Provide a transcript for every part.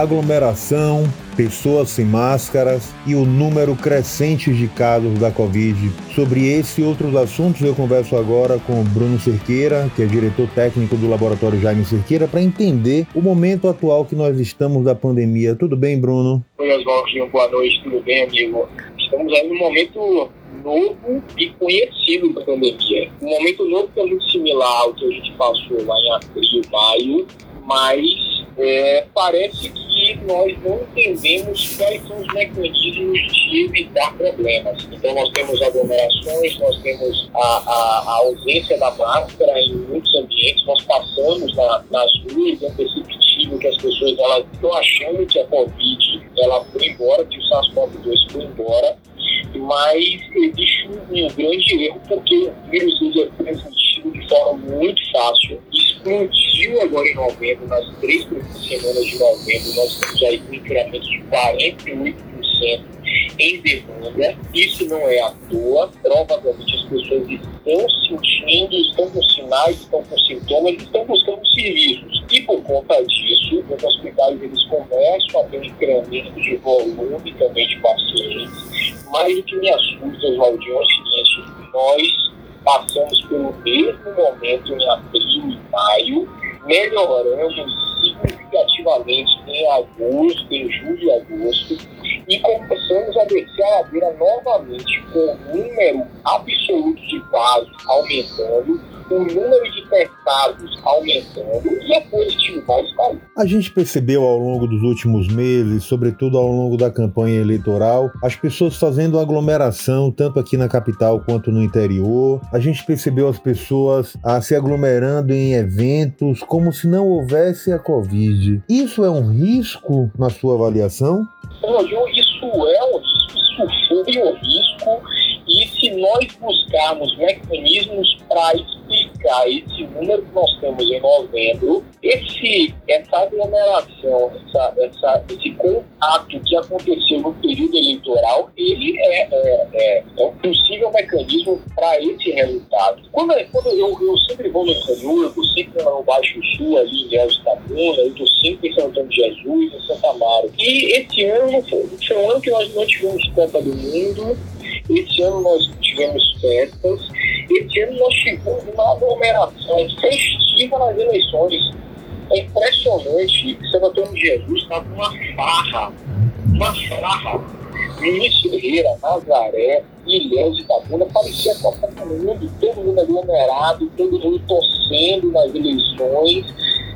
aglomeração, pessoas sem máscaras e o número crescente de casos da Covid. Sobre esse e outros assuntos, eu converso agora com Bruno Cerqueira, que é diretor técnico do Laboratório Jaime Cerqueira, para entender o momento atual que nós estamos da pandemia. Tudo bem, Bruno? Oi, Oswaldinho, boa noite, tudo bem, amigo? Estamos aí num momento novo e conhecido da pandemia. Um momento novo que é muito similar ao que a gente passou lá em abril, maio, mas é, parece que nós não entendemos quais são os mecanismos de evitar problemas. Então, nós temos aglomerações, nós temos a, a, a ausência da máscara em muitos ambientes, nós passamos na, nas ruas, é perceptível que as pessoas elas estão achando que a Covid ela foi embora, que o SARS-CoV-2 foi embora, mas existe um, grande erro porque o vírus é transmitido de forma muito fácil. Explodiu agora em novembro, nas três primeiras semanas de novembro, nós temos aí um incremento de 48% em demanda. Isso não é à toa. Provavelmente as pessoas estão sentindo, estão com sinais, estão com sintomas, estão buscando serviços. E por conta disso, os hospitais eles começam a ter um incremento de volume também de pacientes. Mas o que me assusta, Valdir, é o seguinte: nós passamos pelo mesmo momento em abril maio, melhorando significativamente em agosto, em julho e agosto, e começamos a descer a ladeira novamente com o número absoluto de casos aumentando, o número de testados aumentando e a positividade caindo. A gente percebeu ao longo dos últimos meses, sobretudo ao longo da campanha eleitoral, as pessoas fazendo aglomeração, tanto aqui na capital quanto no interior. A gente percebeu as pessoas ah, se aglomerando em eventos como se não houvesse a Covid. Isso é um risco na sua avaliação? isso é um risco, isso foi um risco, e se nós buscarmos mecanismos para explicar esse número que nós temos em novembro, esse, essa aglomeração, essa, essa, esse contato que aconteceu no período eleitoral, ele é, é, é, é um possível mecanismo para esse resultado. Quando, quando eu, eu sempre vou no estou sempre no Baixo Sul, ali em Ilhéus Tabuna, eu estou sempre em São Antônio de Jesus, em Santa Amaro. E esse ano foi, foi um ano que nós não tivemos Copa do Mundo, esse ano nós tivemos festas, esse ano nós tivemos uma aglomeração festiva nas eleições. É impressionante. Santo Antônio Jesus estava com uma farra, uma farra. Vinícius Ferreira, Nazaré, Ilhéus de Itabuna, parecia Copa do Mundo, todo mundo aglomerado, todo mundo torcendo nas eleições.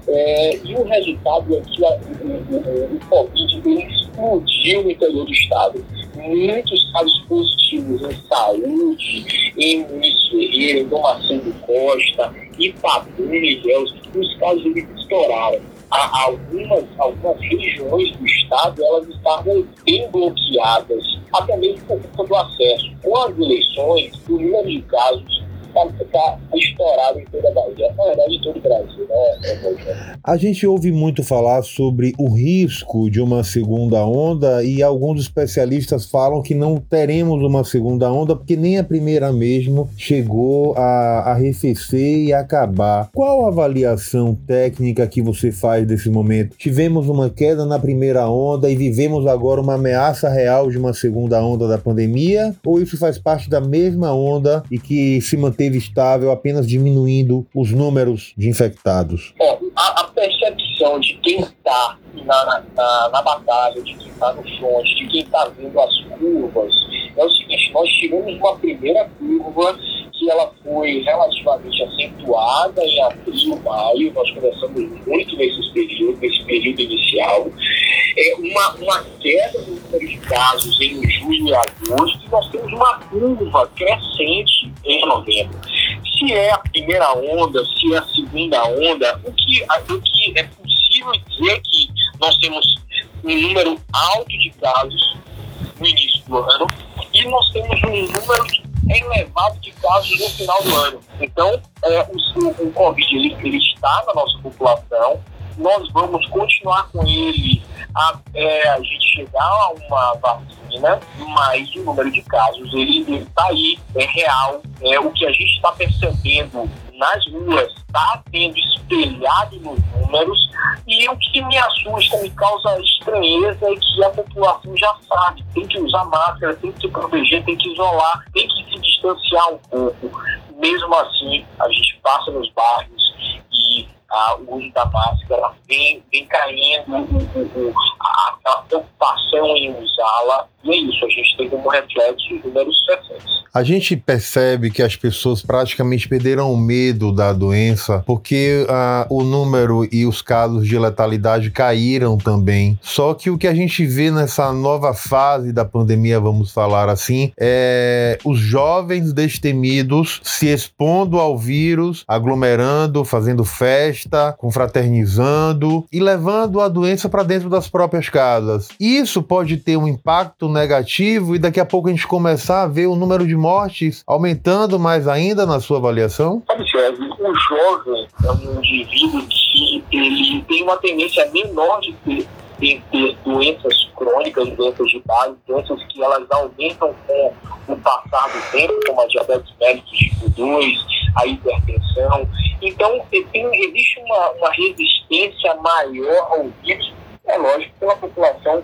É, e o resultado é que o, o, o Covid explodiu no interior do estado. Muitos casos positivos em saúde, em em Dom Marcelo Costa, Itabuna e Ilhéus, os casos eles estouraram. Há algumas, algumas regiões do estado elas estavam bem bloqueadas, até mesmo por conta do acesso. Com as eleições, o número de casos para ficar estourado em toda a em todo o Brasil, né? A gente ouve muito falar sobre o risco de uma segunda onda e alguns especialistas falam que não teremos uma segunda onda porque nem a primeira mesmo chegou a arrefecer e acabar. Qual a avaliação técnica que você faz desse momento? Tivemos uma queda na primeira onda e vivemos agora uma ameaça real de uma segunda onda da pandemia? Ou isso faz parte da mesma onda e que se mantém manteve estável, apenas diminuindo os números de infectados? É, a, a, percepção de quem está na, na, na, batalha, de quem está no front, de quem está vendo as curvas, é o seguinte: nós tivemos uma primeira curva que ela foi relativamente acentuada em abril, maio, nós começamos muito nesse período, nesse período inicial, é uma, uma queda no número de casos em julho e agosto, e nós temos uma curva crescente em novembro. Se é a primeira onda, se é a segunda onda, o que, o que é possível dizer que nós temos um número alto de casos no início do ano e nós temos um número elevado de casos no final do ano. Então, é, o, o Covid ele, ele está na nossa população, nós vamos continuar com ele até a gente chegar a uma vacina, mas o número de casos ele está aí, é real. É, o que a gente está percebendo nas ruas está sendo espelhado nos números, E o que me assusta, me causa estranheza é que a população já sabe, tem que usar máscara, tem que se proteger, tem que isolar, tem que se distanciar um pouco. Mesmo assim, a gente passa nos bairros e ah, o uso da máscara vem, vem caindo, a, a preocupação em usá-la, e é isso, a gente tem como reflexo os números recentes. A gente percebe que as pessoas praticamente perderam o medo da doença porque uh, o número e os casos de letalidade caíram também. Só que o que a gente vê nessa nova fase da pandemia, vamos falar assim, é os jovens destemidos se expondo ao vírus, aglomerando, fazendo festa, confraternizando e levando a doença para dentro das próprias casas. Isso pode ter um impacto negativo e daqui a pouco a gente começar a ver o número de mortes aumentando mais ainda na sua avaliação? Sabe, o jovem é um indivíduo que ele tem uma tendência menor de ter, ter doenças crônicas, doenças de base, doenças que elas aumentam com o passar do tempo, como a diabetes mellitus tipo 2, a hipertensão. Então, tem, existe uma, uma resistência maior ao vírus é lógico, pela população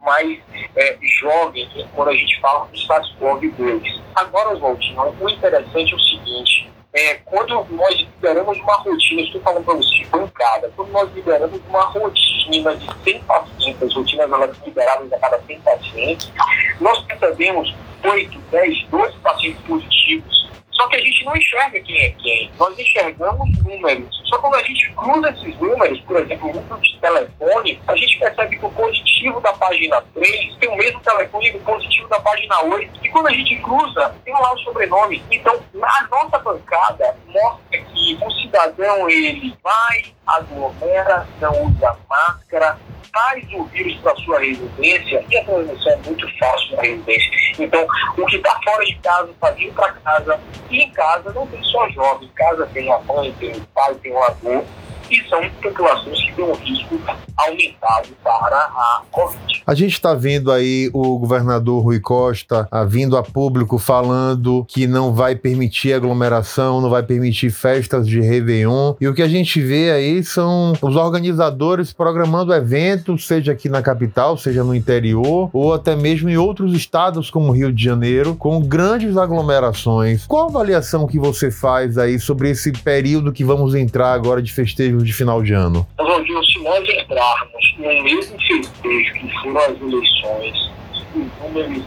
mais é, jovem, quando a gente fala do SARS-CoV-2. Agora, Oswaldinho, o interessante é o seguinte, é, quando nós liberamos uma rotina, estou falando para você, bancada, quando nós liberamos uma rotina de 100 pacientes, rotinas elas liberadas a cada 100 pacientes, nós percebemos 8, 10, 12 pacientes positivos só que a gente não enxerga quem é quem. Nós enxergamos números. Só quando a gente cruza esses números, por exemplo, o número de telefone, a gente percebe que o positivo da página 3 tem o mesmo telefone do positivo da página 8. E quando a gente cruza, tem lá o sobrenome. Então, na nossa bancada, mostra que o cidadão, ele vai, aglomera, não usa máscara, traz o vírus para sua residência e a transmissão é muito fácil na residência. Então, o que está fora de casa está vindo para casa e em casa não tem só jovem, em casa tem a mãe, tem o pai, tem o avô e são populações que têm um risco aumentado para a Covid. A gente está vendo aí o governador Rui Costa ah, vindo a público falando que não vai permitir aglomeração, não vai permitir festas de Réveillon. E o que a gente vê aí são os organizadores programando eventos, seja aqui na capital, seja no interior, ou até mesmo em outros estados como Rio de Janeiro, com grandes aglomerações. Qual a avaliação que você faz aí sobre esse período que vamos entrar agora de festejo de final de ano? Rogério, se nós entrarmos no mesmo festejo que foram as eleições, os números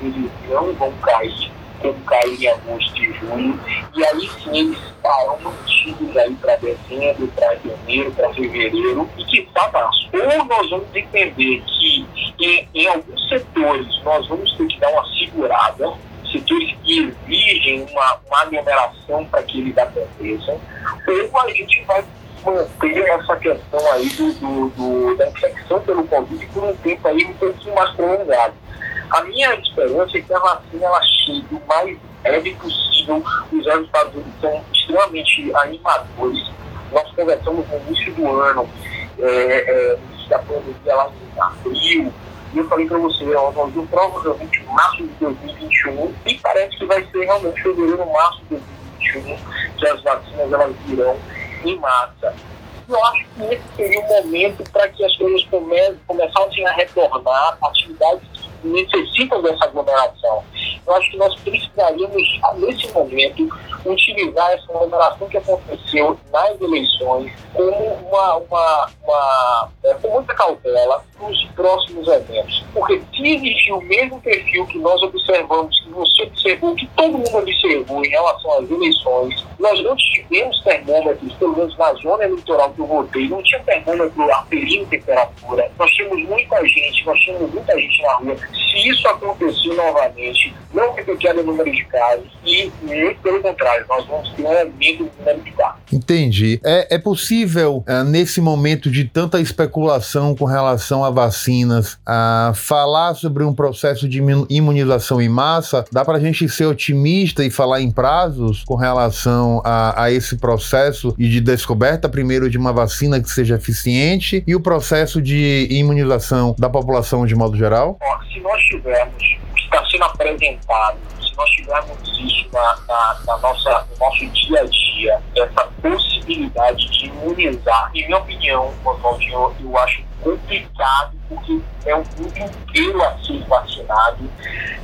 não vão cair como cair em agosto e junho, e aí sim eles estarão mantidos aí para dezembro, para janeiro, para fevereiro, e que está março. Ou nós vamos entender que em, em alguns setores nós vamos ter que dar uma segurada, setores que exigem uma, uma aglomeração para que eles aconteçam, ou a gente vai manter essa questão aí do, do, do, da infecção pelo Covid por um tempo aí um pouquinho mais prolongado. A minha esperança é que a vacina ela chegue o mais breve possível. Os resultados são extremamente animadores. Nós conversamos no início do ano, é, é, da pandemia lá em abril, e eu falei para você, nós vamos provavelmente março de 2021, e parece que vai ser realmente fevereiro, março de 2021, que as vacinas elas virão em massa. Eu acho que esse seria o momento para que as coisas comecem, começassem a retornar, atividades que necessitam dessa aglomeração. Eu acho que nós precisaríamos, nesse momento, utilizar essa aglomeração que aconteceu nas eleições como uma, uma, uma é, com muita cautela nos próximos eventos. Porque se existir o mesmo perfil que nós observamos, que você observou, que todo mundo observou em relação às eleições, nós não tivemos termômetros, pelo menos na zona eleitoral que eu votei, não tinha termômetro aferindo temperatura. Nós tínhamos muita gente, nós tínhamos muita gente na rua. Se isso acontecer novamente, não ter o número de casos e, muito pelo contrário, nós vamos ter um aumento do número de casos. Entendi. É, é possível, é, nesse momento de tanta especulação com relação a vacinas, a falar sobre um processo de imunização em massa? Dá para a gente ser otimista e falar em prazos com relação a, a esse processo e de descoberta, primeiro, de uma vacina que seja eficiente e o processo de imunização da população de modo geral? se nós tivermos está sendo apresentado nós tivermos isso na, na, na, nossa, no nosso dia a dia, essa possibilidade de imunizar, em minha opinião, Oswaldinho, eu acho complicado, porque é um mundo inteiro a ser vacinado.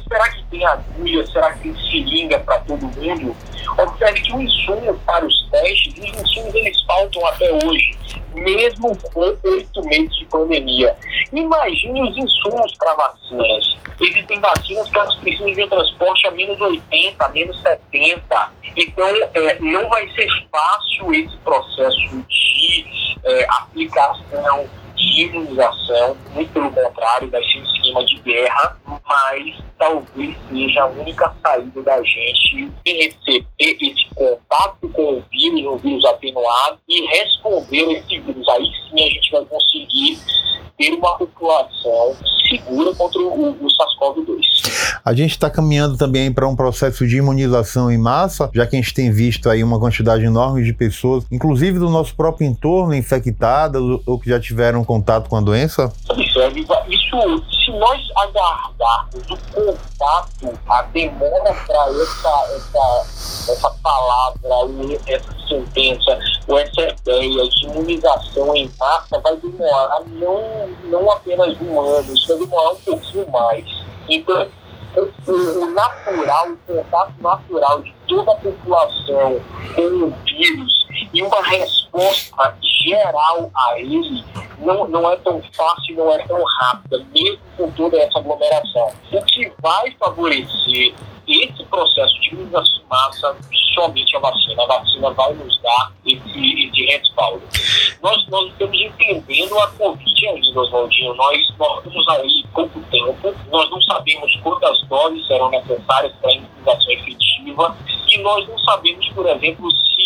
Será que tem agulha? Será que tem seringa para todo mundo? Observe que o insumo para os testes, os insumos eles faltam até hoje, mesmo com oito meses de pandemia. Imagine os insumos para vacinas. Existem vacinas que elas precisam de um transporte a menos 80, a menos 70. Então, é, não vai ser fácil esse processo de é, aplicação de imunização, muito pelo contrário, vai ser um esquema de guerra, mas talvez seja a única saída da gente receber esse contato com o vírus, um vírus atenuado, e responder esse vírus. Aí sim a gente vai conseguir ter uma população segura contra o, o SARS-CoV-2. A gente está caminhando também para um processo de imunização em massa, já que a gente tem visto aí uma quantidade enorme de pessoas, inclusive do nosso próprio entorno, infectadas ou que já tiveram contato com a doença? Isso, se nós aguardarmos o contato, a demora para essa, essa, essa palavra, essa sentença, ou essa ideia de imunização em massa, vai demorar não, não apenas um ano, isso vai demorar um pouquinho mais. Então, o, natural, o contato natural de toda a população com o vírus e uma resposta geral a ele não, não é tão fácil, não é tão rápida, mesmo com toda essa aglomeração. O que vai favorecer esse processo de massa somente a vacina. A vacina vai nos dar esse, esse respaldo. Nós, nós estamos entendendo a Covid ainda, Oswaldinho. Nós, nós estamos aí pouco tempo, nós não sabemos quantas doses serão necessárias para a imunização efetiva e nós não sabemos, por exemplo, se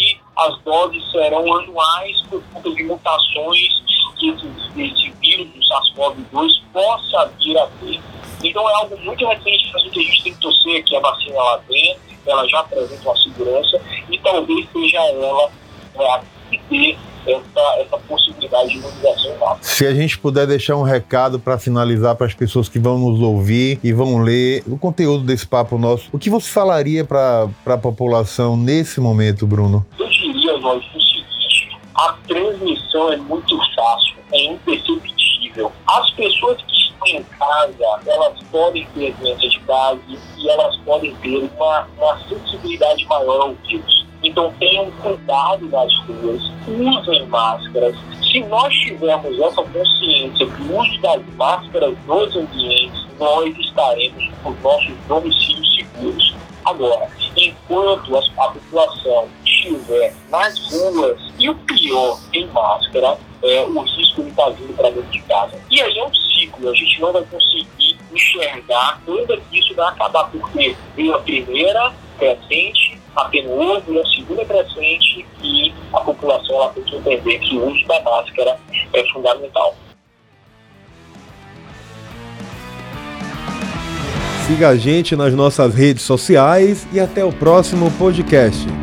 as doses serão anuais por conta de mutações que esse, vírus do SARS-CoV-2 possa vir a ter. Então é algo muito recente para a gente, a gente tem que torcer que a vacina lá venha, ela já apresenta uma segurança e talvez seja ela é, a que dê essa, essa possibilidade de imunização rápida. Se a gente puder deixar um recado para finalizar para as pessoas que vão nos ouvir e vão ler o conteúdo desse papo nosso, o que você falaria para a população nesse momento, Bruno? Eu nós, o seguinte: a transmissão é muito fácil, é imperceptível. As pessoas que estão em casa, elas podem ter doença de base e elas podem ter uma, uma sensibilidade maior ao vírus. Então tenham cuidado nas ruas, usem máscaras. Se nós tivermos essa consciência do uso das máscaras nos ambientes, nós estaremos com nossos domicílios seguros. Agora, enquanto a população estiver nas ruas e o pior, em máscara, é, o risco está vindo para dentro de casa. E aí é um ciclo, a gente não vai conseguir enxergar quando isso vai acabar, porque veio a primeira crescente, atenuou, veio a segunda crescente e a população ela tem que entender que o uso da máscara é fundamental. Siga a gente nas nossas redes sociais e até o próximo podcast.